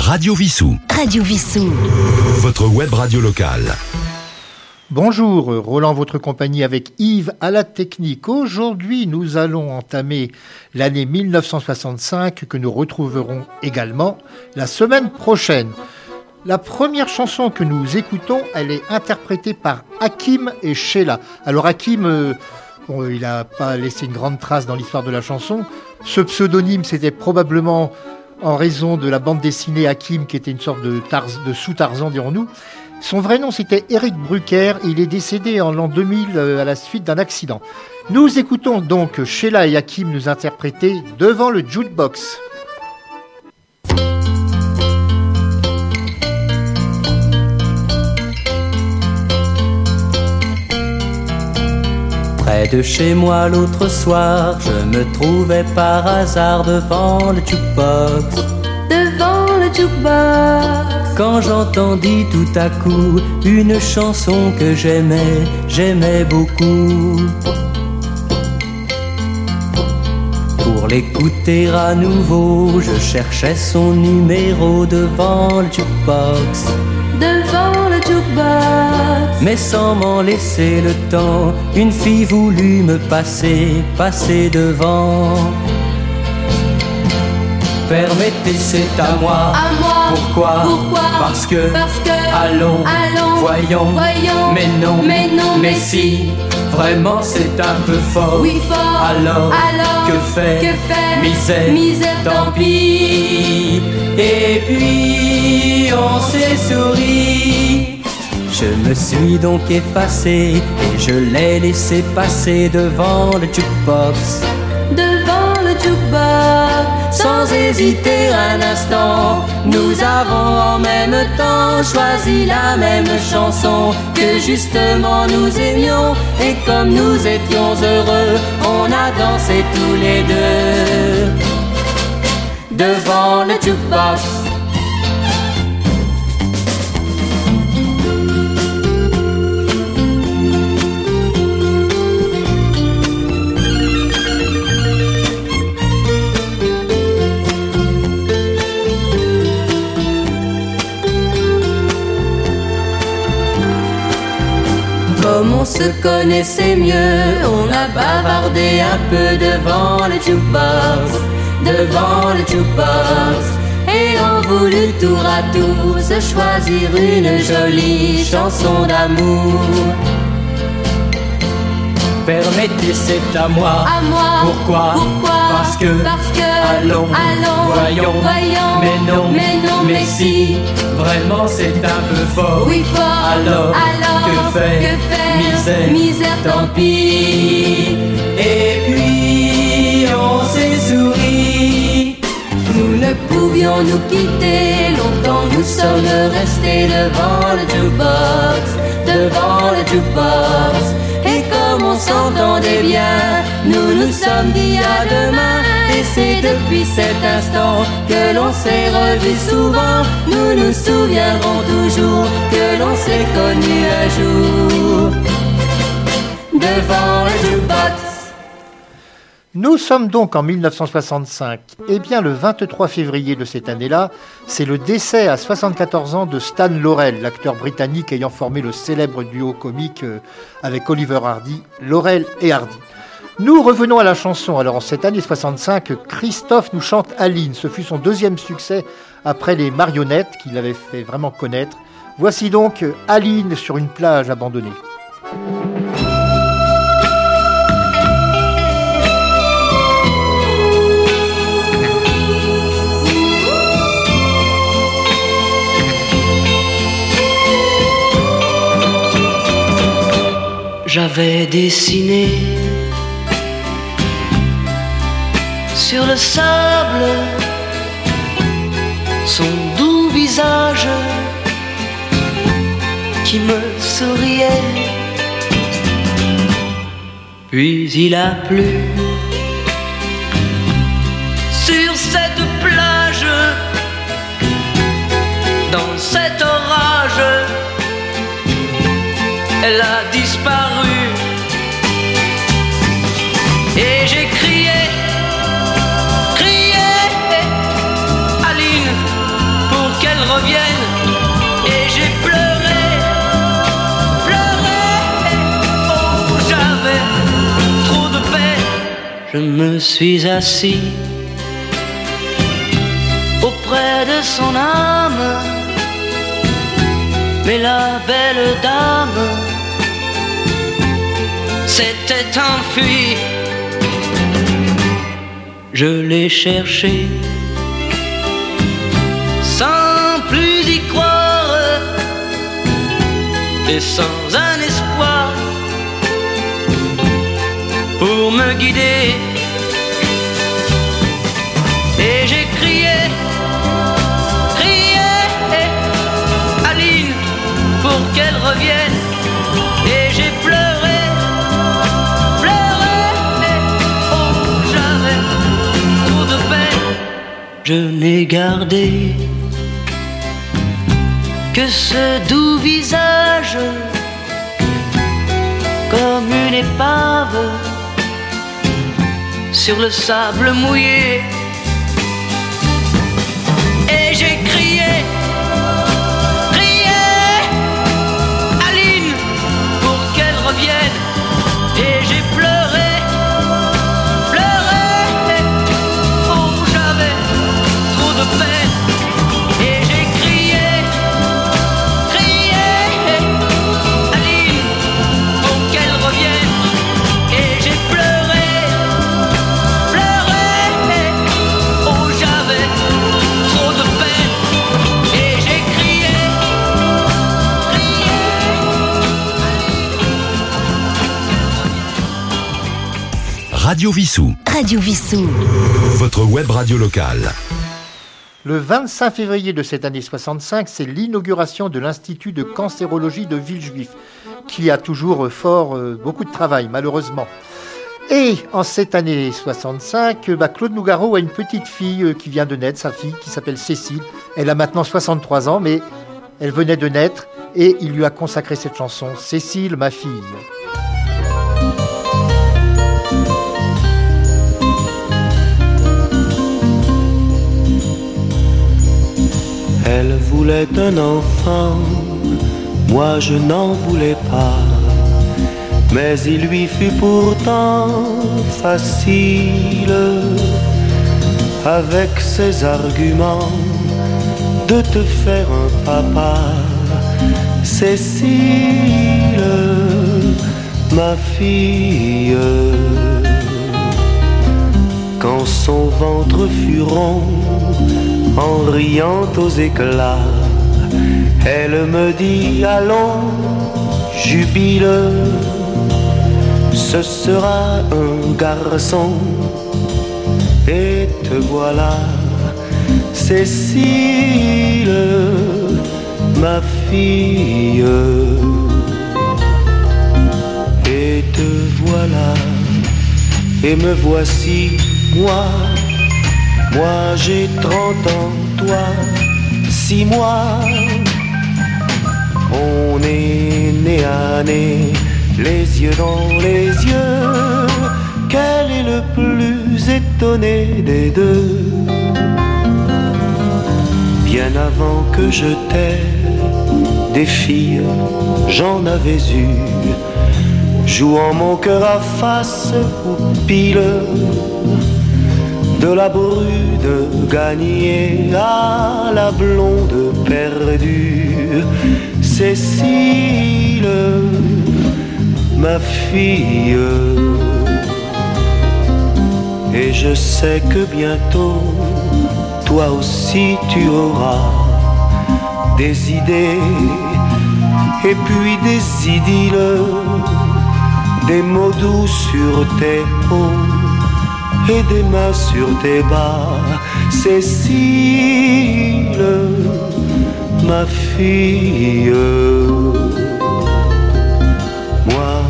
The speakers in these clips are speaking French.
Radio Vissou. Radio Vissou. Votre web radio locale. Bonjour, Roland, votre compagnie avec Yves à la technique. Aujourd'hui, nous allons entamer l'année 1965 que nous retrouverons également la semaine prochaine. La première chanson que nous écoutons, elle est interprétée par Hakim et Sheila. Alors Hakim, euh, bon, il n'a pas laissé une grande trace dans l'histoire de la chanson. Ce pseudonyme, c'était probablement en raison de la bande dessinée Hakim, qui était une sorte de, Tarz- de sous-Tarzan, dirons-nous. Son vrai nom, c'était Eric Brucker. Il est décédé en l'an 2000 euh, à la suite d'un accident. Nous écoutons donc Sheila et Hakim nous interpréter devant le jukebox. Près de chez moi l'autre soir, je me trouvais par hasard devant le jukebox. devant le jukebox. Quand j'entendis tout à coup une chanson que j'aimais, j'aimais beaucoup. Pour l'écouter à nouveau, je cherchais son numéro devant le jukebox. Devant le jukebox. Mais sans m'en laisser le temps, une fille voulut me passer, passer devant. Permettez, c'est à moi. À moi. Pourquoi? Pourquoi? Parce que. Parce que. Allons, Allons. voyons, Voyons. mais non, Mais non, mais si, vraiment c'est un peu fort. Oui, fort. Alors, Alors, que faire? que faire? Misère, Misère, tant pis. Et puis on s'est souri. Je me suis donc effacé et je l'ai laissé passer devant le jukebox. Sans hésiter un instant, nous avons en même temps choisi la même chanson que justement nous aimions. Et comme nous étions heureux, on a dansé tous les deux devant le jukebox. Se connaissait mieux, on a bavardé un peu devant le jukebox, devant le jukebox. Et on voulut tour à tour se choisir une jolie chanson d'amour. Permettez, c'est à moi. À moi. Pourquoi que. Parce que. Allons, Allons. voyons, Voyons. mais non, Mais non, mais si. vraiment c'est un peu fort. Oui, fort. Alors, Alors, que faire? que faire? Misère, Misère, tant pis. Et puis on s'est souri. Nous ne pouvions nous quitter, longtemps nous sommes restés devant le jukebox, devant le jukebox. S'entendait bien, nous nous sommes dit à demain. Et c'est depuis cet instant que l'on s'est revus souvent. Nous nous souviendrons toujours que l'on s'est connus un jour devant le jukebox. Nous sommes donc en 1965. Eh bien, le 23 février de cette année-là, c'est le décès à 74 ans de Stan Laurel, l'acteur britannique ayant formé le célèbre duo comique euh, avec Oliver Hardy, Laurel et Hardy. Nous revenons à la chanson. Alors, en cette année 65, Christophe nous chante Aline. Ce fut son deuxième succès après les marionnettes qu'il avait fait vraiment connaître. Voici donc Aline sur une plage abandonnée. J'avais dessiné sur le sable son doux visage qui me souriait. Puis il a plu elle a disparu. Et j'ai crié, crié, Aline, pour revienne. Et j'ai pleuré, pleuré. Oh, j'avais trop de peine. Je me suis assis auprès de son âme. Mais la belle dame s'était enfuie. Je l'ai cherché sans plus y croire et sans un espoir pour me guider. Et j'ai crié, crié, Aline, pour qu'elle revienne. Je n'ai gardé que ce doux visage comme une épave sur le sable mouillé. Radio Vissou. Radio Vissou. Votre web radio locale. Le 25 février de cette année 65, c'est l'inauguration de l'Institut de cancérologie de Villejuif, qui a toujours fort euh, beaucoup de travail, malheureusement. Et en cette année 65, bah, Claude Nougaro a une petite fille euh, qui vient de naître, sa fille, qui s'appelle Cécile. Elle a maintenant 63 ans, mais elle venait de naître et il lui a consacré cette chanson, Cécile, ma fille. Elle voulait un enfant, moi je n'en voulais pas. Mais il lui fut pourtant facile, avec ses arguments, de te faire un papa. Cécile, ma fille, quand son ventre fut rond, en riant aux éclats, elle me dit allons, jubile, ce sera un garçon. Et te voilà, Cécile, ma fille. Et te voilà, et me voici, moi moi j'ai trente ans, toi six mois. On est né à nez, les yeux dans les yeux. Quel est le plus étonné des deux? Bien avant que je t'aie, des filles, j'en avais eu. Jouant mon cœur à face ou pile de la brude gagnée à la blonde perdue, Cécile, ma fille. Et je sais que bientôt, toi aussi tu auras des idées. Et puis des idylles, des mots doux sur tes hauts des mains sur tes bas, Cécile, ma fille. Moi,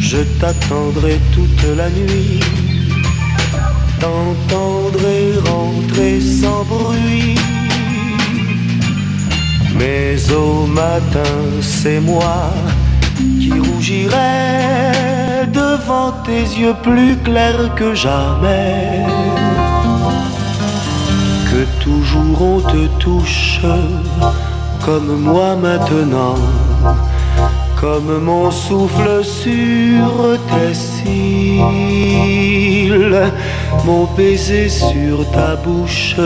je t'attendrai toute la nuit, t'entendrai rentrer sans bruit. Mais au matin, c'est moi qui rougirai devant tes yeux plus clairs que jamais. que toujours on te touche comme moi maintenant, comme mon souffle sur tes cils, mon baiser sur ta bouche,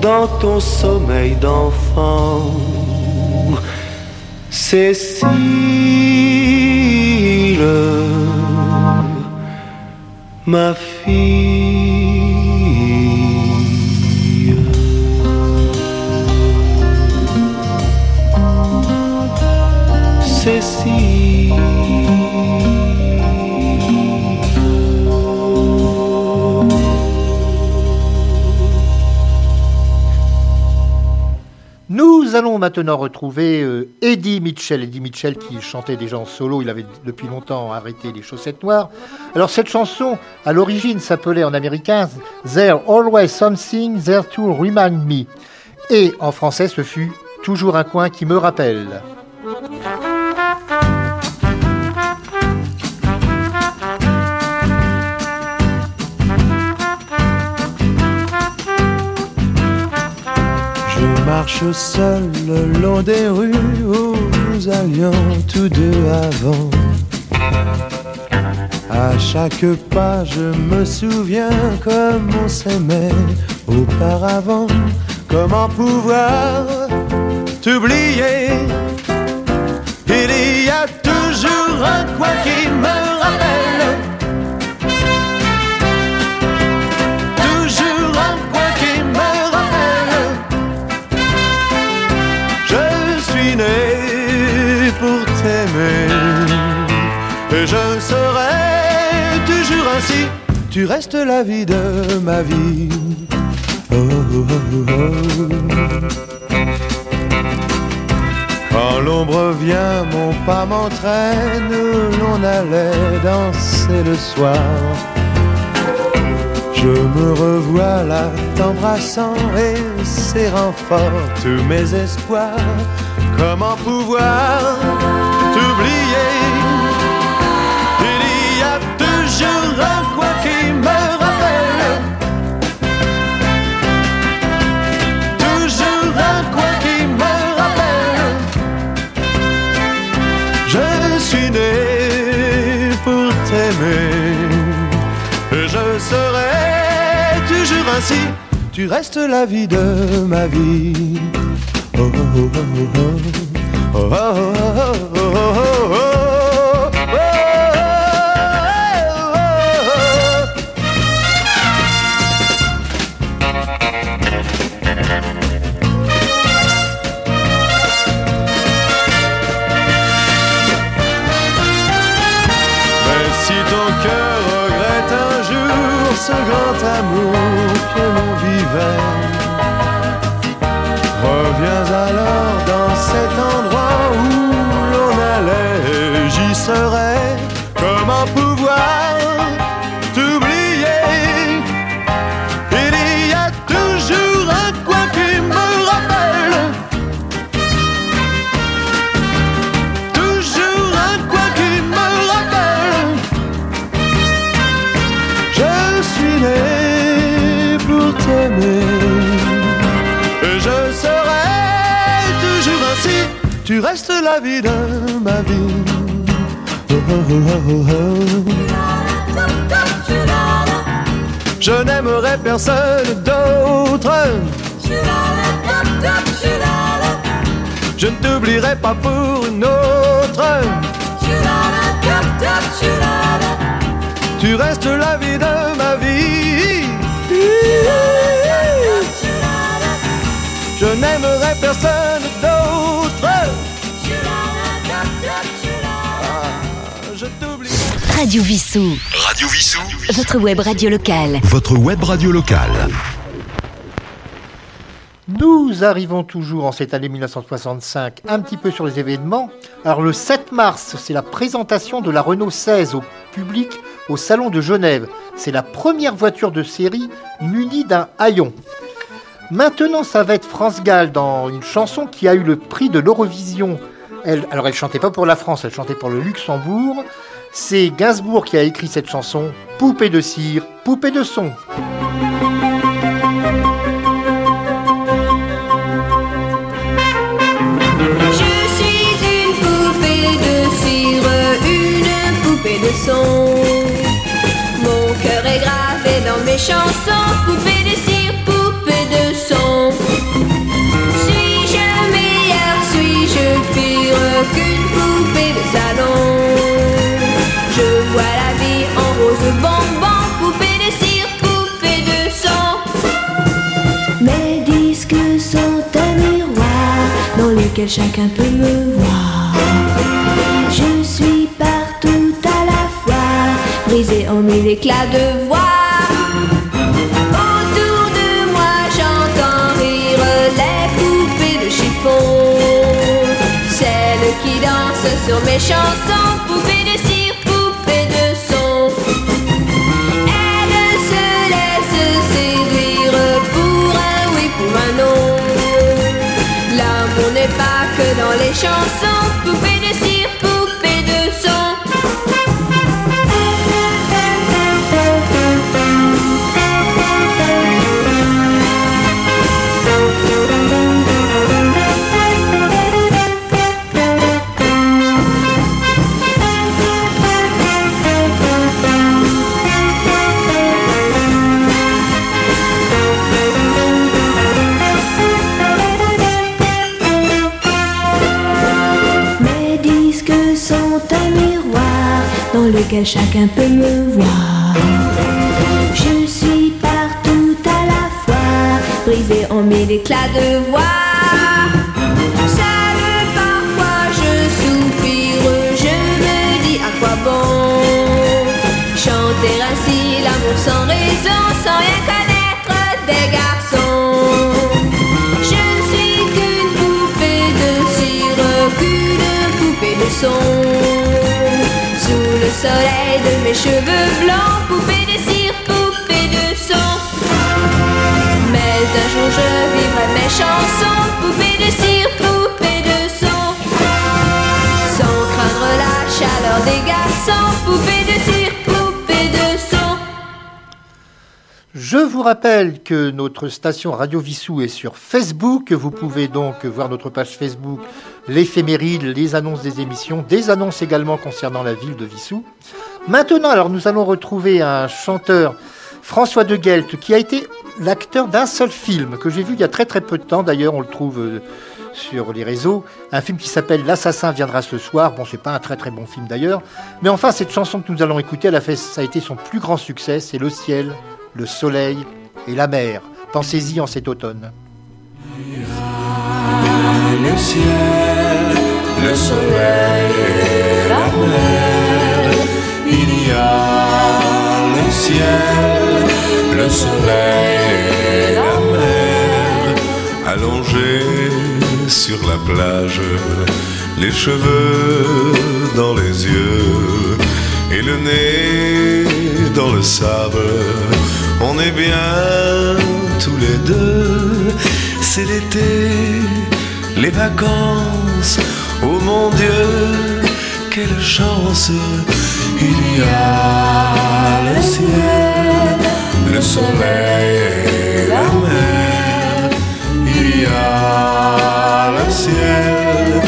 dans ton sommeil d'enfant. Cécile, ma fille. Nous allons maintenant retrouver euh, Eddie Mitchell. Eddie Mitchell qui chantait déjà en solo, il avait depuis longtemps arrêté les chaussettes noires. Alors cette chanson, à l'origine, s'appelait en américain There Always Something There to Remind Me. Et en français, ce fut Toujours un coin qui me rappelle. Marche seul le long des rues où nous allions tous deux avant. À chaque pas, je me souviens comme on s'aimait auparavant. Comment pouvoir t'oublier? Il y a toujours un coin qui me Tu restes la vie de ma vie. Oh, oh, oh. Quand l'ombre vient, mon pas m'entraîne, l'on allait danser le soir. Je me revois là t'embrassant et serrant fort tous mes espoirs. Comment pouvoir t'oublier? Toujours un coin qui me rappelle. Toujours un coin qui me rappelle. Je suis né pour t'aimer. Et je serai toujours ainsi. Tu restes la vie de ma vie. Oh, oh, oh, oh, oh. Oh, oh, oh, oh, oh, oh, ce grand amour que l'on vivait, reviens alors dans cet endroit où l'on allait, j'y serai. La vie de ma vie. Oh, oh, oh. Je n'aimerai personne d'autre. Je ne t'oublierai pas pour une autre. Tu restes la vie de ma vie. Je n'aimerai personne Radio Vissou, Radio Vissou, votre web radio locale. votre web radio locale. Nous arrivons toujours en cette année 1965 un petit peu sur les événements. Alors le 7 mars, c'est la présentation de la Renault 16 au public au Salon de Genève. C'est la première voiture de série munie d'un haillon. Maintenant, ça va être France Gall dans une chanson qui a eu le prix de l'Eurovision. Elle, alors, elle chantait pas pour la France, elle chantait pour le Luxembourg. C'est Gainsbourg qui a écrit cette chanson, Poupée de cire, poupée de son. Je suis une poupée de cire, une poupée de son. Mon cœur est gravé dans mes chansons, poupée de cire, poupée de son. Suis-je meilleur, suis-je pire qu'une poupée de salon? Chacun peut me voir. Je suis partout à la fois, brisé en mille éclats de voix. Autour de moi, j'entends rire les poupées de chiffon, celles qui dansent sur mes chansons, poupées que dans chacun peut me voir. Je suis partout à la fois, brisé en mille éclats de voix. Soleil de mes cheveux blancs, poupée de cire, poupée de son. Mais un jour je vivrai mes chansons, Je vous rappelle que notre station Radio Vissou est sur Facebook. Vous pouvez donc voir notre page Facebook, l'éphéméride, les annonces des émissions, des annonces également concernant la ville de Vissou. Maintenant, alors nous allons retrouver un chanteur, François de Guelte, qui a été l'acteur d'un seul film que j'ai vu il y a très très peu de temps. D'ailleurs, on le trouve euh, sur les réseaux. Un film qui s'appelle L'assassin viendra ce soir. Bon, c'est pas un très très bon film d'ailleurs. Mais enfin, cette chanson que nous allons écouter, ça a été son plus grand succès. C'est le ciel, le soleil et la mer. Pensez-y en cet automne. le ciel, le soleil et la mer. Il y a le ciel, le soleil et la mer. Allongés sur la plage, les cheveux dans les yeux et le nez dans le sable. On est bien tous les deux, c'est l'été, les vacances. Oh mon Dieu, quelle chance! Il y a le ciel, le soleil et la mer. Il y a le ciel,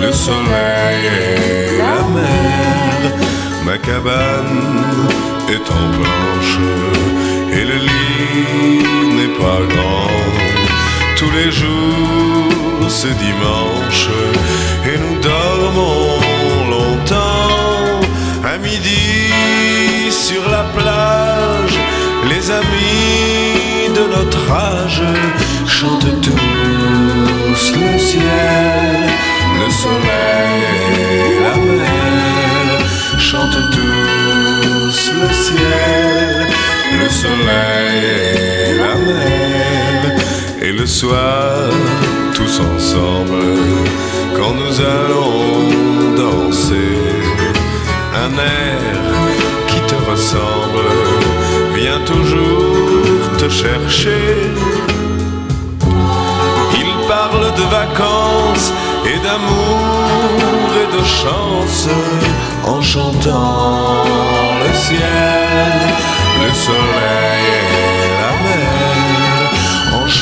le soleil et la mer. Ma cabane est en planche Tous les jours c'est dimanche et nous dormons longtemps. À midi sur la plage, les amis de notre âge chantent tous le ciel, le soleil la mer. Chantent tous le ciel, le soleil le soir, tous ensemble, quand nous allons danser, un air qui te ressemble vient toujours te chercher. Il parle de vacances et d'amour et de chance en chantant le ciel, le soleil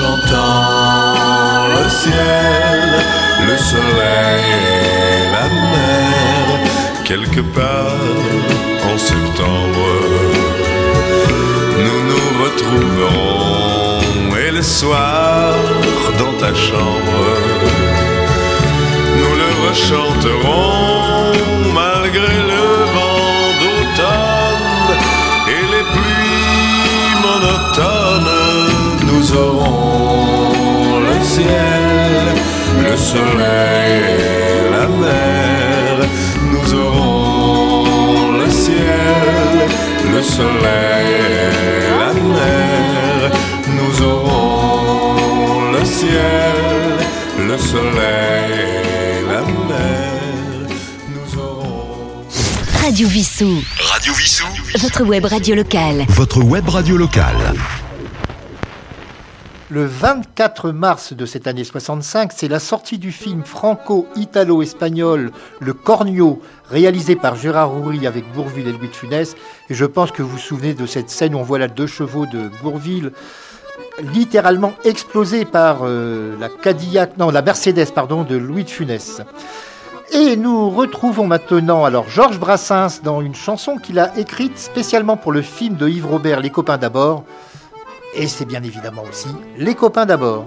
chantant le ciel, le soleil et la mer. Quelque part en septembre, nous nous retrouverons et le soir dans ta chambre, nous le rechanterons malgré le vent d'automne et les pluies monotones. Nous aurons le soleil et la mer. Nous aurons le ciel, le soleil et la mer. Nous aurons le ciel, le soleil et la mer. Nous aurons. Radio Vissou. Radio Vissou. Votre web radio locale. Votre web radio locale. Le 24 mars de cette année 65, c'est la sortie du film franco-italo-espagnol Le Cornio, réalisé par Gérard Houry avec Bourville et Louis de Funès. Et je pense que vous vous souvenez de cette scène où on voit là deux chevaux de Bourville littéralement explosés par euh, la Cadillac, non, la Mercedes, pardon, de Louis de Funès. Et nous retrouvons maintenant alors Georges Brassens dans une chanson qu'il a écrite spécialement pour le film de Yves Robert, Les copains d'abord. Et c'est bien évidemment aussi Les copains d'abord.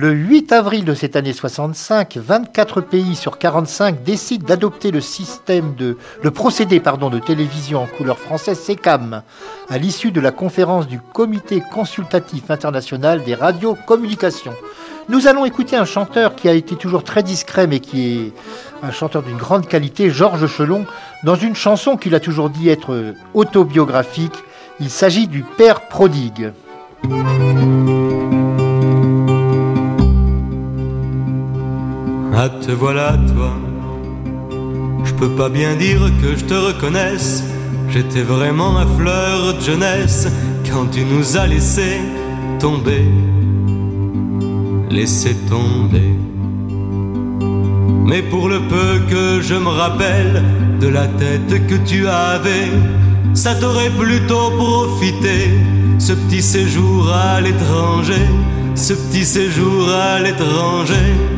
Le 8 avril de cette année 65, 24 pays sur 45 décident d'adopter le système de le procédé de télévision en couleur française SECAM à l'issue de la conférence du Comité consultatif international des radiocommunications. Nous allons écouter un chanteur qui a été toujours très discret mais qui est un chanteur d'une grande qualité, Georges Chelon, dans une chanson qu'il a toujours dit être autobiographique. Il s'agit du Père prodigue. Ah te voilà toi, je peux pas bien dire que je te reconnaisse, j'étais vraiment ma fleur de jeunesse quand tu nous as laissé tomber, laisser tomber. Mais pour le peu que je me rappelle de la tête que tu avais, ça t'aurait plutôt profité, ce petit séjour à l'étranger, ce petit séjour à l'étranger.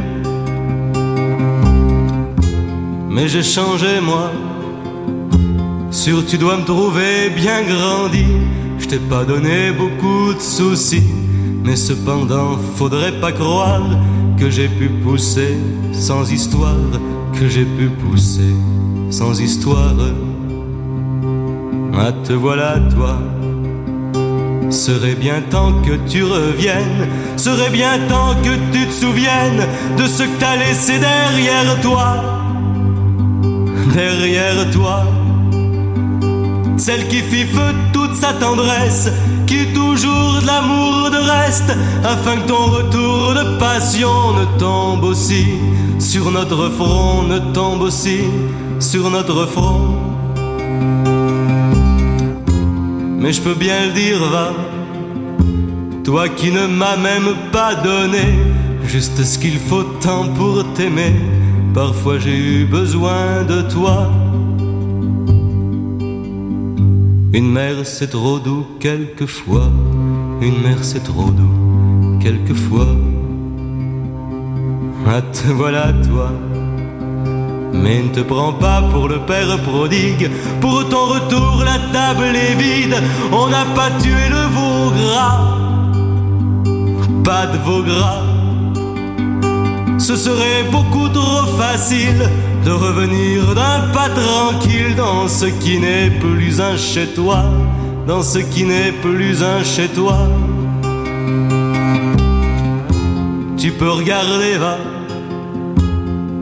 Mais j'ai changé moi, sûr tu dois me trouver bien grandi, je t'ai pas donné beaucoup de soucis, mais cependant faudrait pas croire que j'ai pu pousser sans histoire, que j'ai pu pousser sans histoire. Ah, te voilà, toi. Serait bien temps que tu reviennes, serait bien temps que tu te souviennes de ce que t'as laissé derrière toi. Derrière toi, celle qui fit feu toute sa tendresse, qui toujours de l'amour de reste, afin que ton retour de passion ne tombe aussi sur notre front, ne tombe aussi sur notre front. Mais je peux bien le dire, va, toi qui ne m'as même pas donné juste ce qu'il faut tant pour t'aimer. Parfois j'ai eu besoin de toi. Une mère c'est trop doux quelquefois, une mère c'est trop doux quelquefois. Ah te voilà toi, mais ne te prends pas pour le père prodigue. Pour ton retour la table est vide, on n'a pas tué le veau gras, pas de veau gras. Ce serait beaucoup trop facile de revenir d'un pas tranquille dans ce qui n'est plus un chez toi, dans ce qui n'est plus un chez toi. Tu peux regarder, va,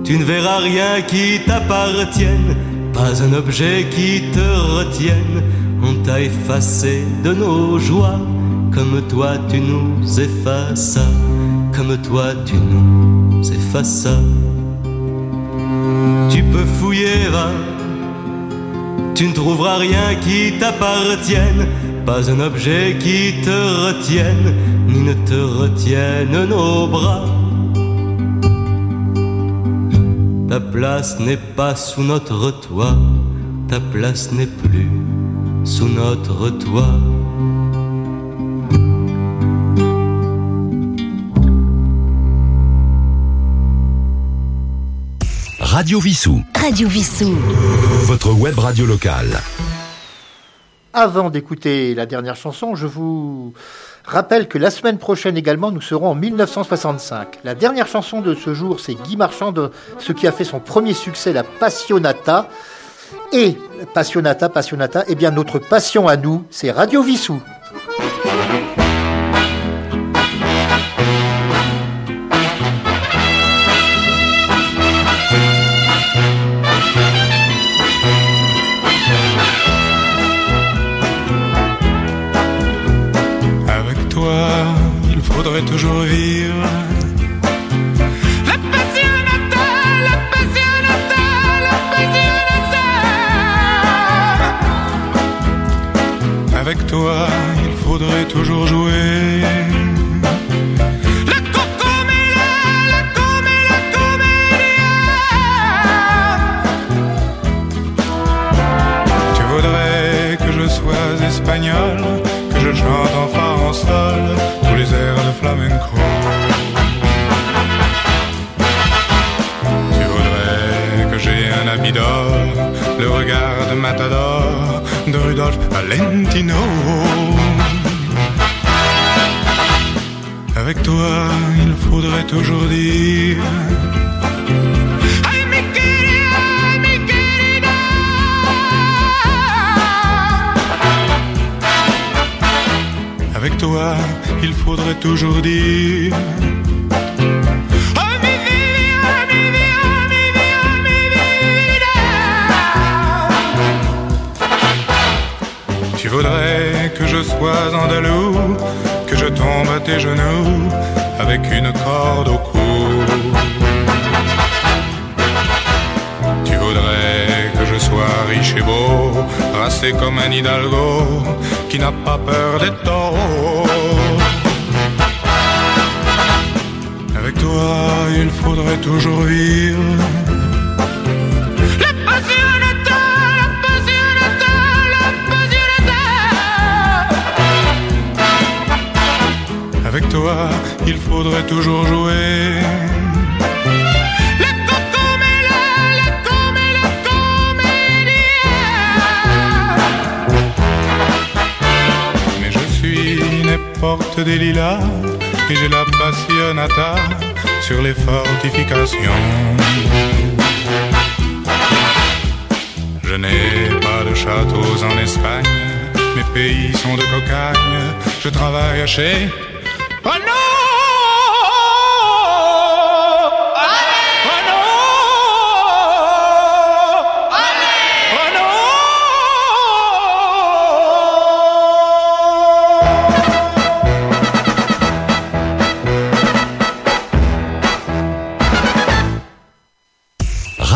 tu ne verras rien qui t'appartienne, pas un objet qui te retienne. On t'a effacé de nos joies, comme toi tu nous effaces, comme toi tu nous effaces. Tu peux fouiller, va. Tu ne trouveras rien qui t'appartienne, pas un objet qui te retienne, ni ne te retienne nos bras. Ta place n'est pas sous notre toit, ta place n'est plus sous notre toit. Radio Vissou. Radio Vissou. Votre web radio locale. Avant d'écouter la dernière chanson, je vous rappelle que la semaine prochaine également, nous serons en 1965. La dernière chanson de ce jour, c'est Guy Marchand de ce qui a fait son premier succès, la Passionata. Et Passionata, Passionata, eh bien notre passion à nous, c'est Radio Vissou. De Rudolph Valentino. Avec toi, il faudrait toujours dire. Avec toi, il faudrait toujours dire. Tes genoux avec une corde au cou. Tu voudrais que je sois riche et beau, racé comme un hidalgo qui n'a pas peur des taureaux. Avec toi, il faudrait toujours vivre. Il faudrait toujours jouer. Mais je suis porte des lilas et j'ai la passionata sur les fortifications. Je n'ai pas de châteaux en Espagne, mes pays sont de cocagne, je travaille chez